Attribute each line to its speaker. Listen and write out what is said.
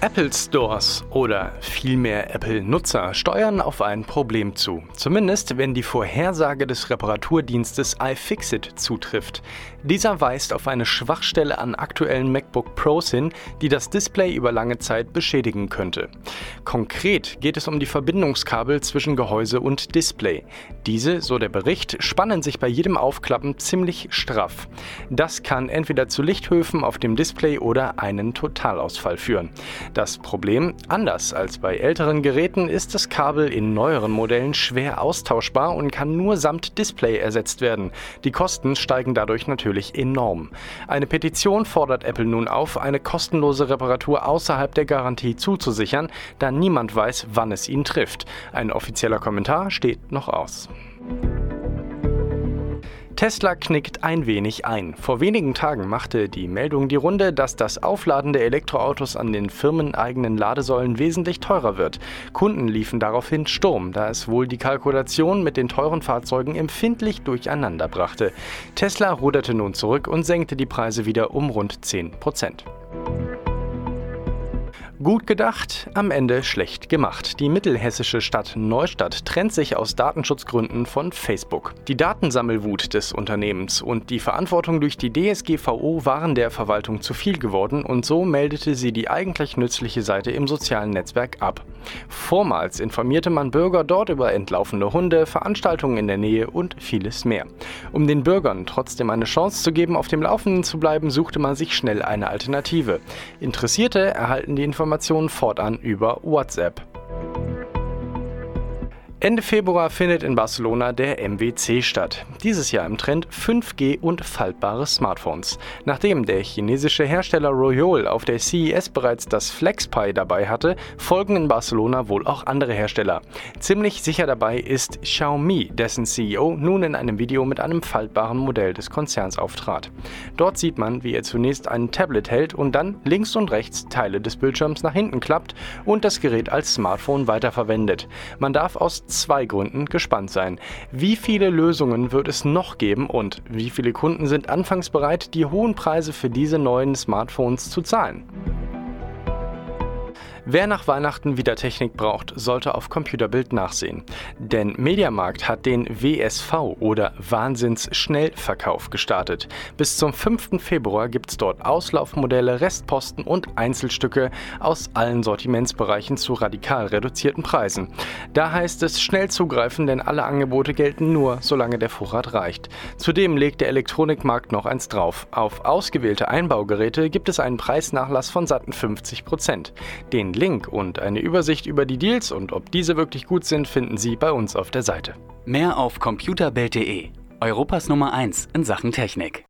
Speaker 1: Apple Stores oder vielmehr Apple-Nutzer steuern auf ein Problem zu. Zumindest wenn die Vorhersage des Reparaturdienstes iFixit zutrifft. Dieser weist auf eine Schwachstelle an aktuellen MacBook Pros hin, die das Display über lange Zeit beschädigen könnte. Konkret geht es um die Verbindungskabel zwischen Gehäuse und Display. Diese, so der Bericht, spannen sich bei jedem Aufklappen ziemlich straff. Das kann entweder zu Lichthöfen auf dem Display oder einen Totalausfall führen. Das Problem, anders als bei älteren Geräten, ist das Kabel in neueren Modellen schwer austauschbar und kann nur samt Display ersetzt werden. Die Kosten steigen dadurch natürlich enorm. Eine Petition fordert Apple nun auf, eine kostenlose Reparatur außerhalb der Garantie zuzusichern, da niemand weiß, wann es ihn trifft. Ein offizieller Kommentar steht noch aus. Tesla knickt ein wenig ein. Vor wenigen Tagen machte die Meldung die Runde, dass das Aufladen der Elektroautos an den firmeneigenen Ladesäulen wesentlich teurer wird. Kunden liefen daraufhin Sturm, da es wohl die Kalkulation mit den teuren Fahrzeugen empfindlich durcheinander brachte. Tesla ruderte nun zurück und senkte die Preise wieder um rund 10 Prozent. Gut gedacht, am Ende schlecht gemacht. Die mittelhessische Stadt Neustadt trennt sich aus Datenschutzgründen von Facebook. Die Datensammelwut des Unternehmens und die Verantwortung durch die DSGVO waren der Verwaltung zu viel geworden und so meldete sie die eigentlich nützliche Seite im sozialen Netzwerk ab. Vormals informierte man Bürger dort über entlaufene Hunde, Veranstaltungen in der Nähe und vieles mehr. Um den Bürgern trotzdem eine Chance zu geben, auf dem Laufenden zu bleiben, suchte man sich schnell eine Alternative. Interessierte erhalten die Informationen Informationen fortan über WhatsApp. Ende Februar findet in Barcelona der MWC statt. Dieses Jahr im Trend 5G und faltbare Smartphones. Nachdem der chinesische Hersteller Royol auf der CES bereits das FlexPi dabei hatte, folgen in Barcelona wohl auch andere Hersteller. Ziemlich sicher dabei ist Xiaomi, dessen CEO nun in einem Video mit einem faltbaren Modell des Konzerns auftrat. Dort sieht man, wie er zunächst ein Tablet hält und dann links und rechts Teile des Bildschirms nach hinten klappt und das Gerät als Smartphone weiterverwendet. Man darf aus zwei Gründen gespannt sein. Wie viele Lösungen wird es noch geben und wie viele Kunden sind anfangs bereit, die hohen Preise für diese neuen Smartphones zu zahlen? Wer nach Weihnachten wieder Technik braucht, sollte auf Computerbild nachsehen. Denn Mediamarkt hat den WSV oder Wahnsinns-Schnellverkauf gestartet. Bis zum 5. Februar gibt es dort Auslaufmodelle, Restposten und Einzelstücke aus allen Sortimentsbereichen zu radikal reduzierten Preisen. Da heißt es schnell zugreifen, denn alle Angebote gelten nur, solange der Vorrat reicht. Zudem legt der Elektronikmarkt noch eins drauf. Auf ausgewählte Einbaugeräte gibt es einen Preisnachlass von satten 50 Prozent. Den Link und eine Übersicht über die Deals und ob diese wirklich gut sind, finden Sie bei uns auf der Seite.
Speaker 2: Mehr auf computerbild.de, Europas Nummer 1 in Sachen Technik.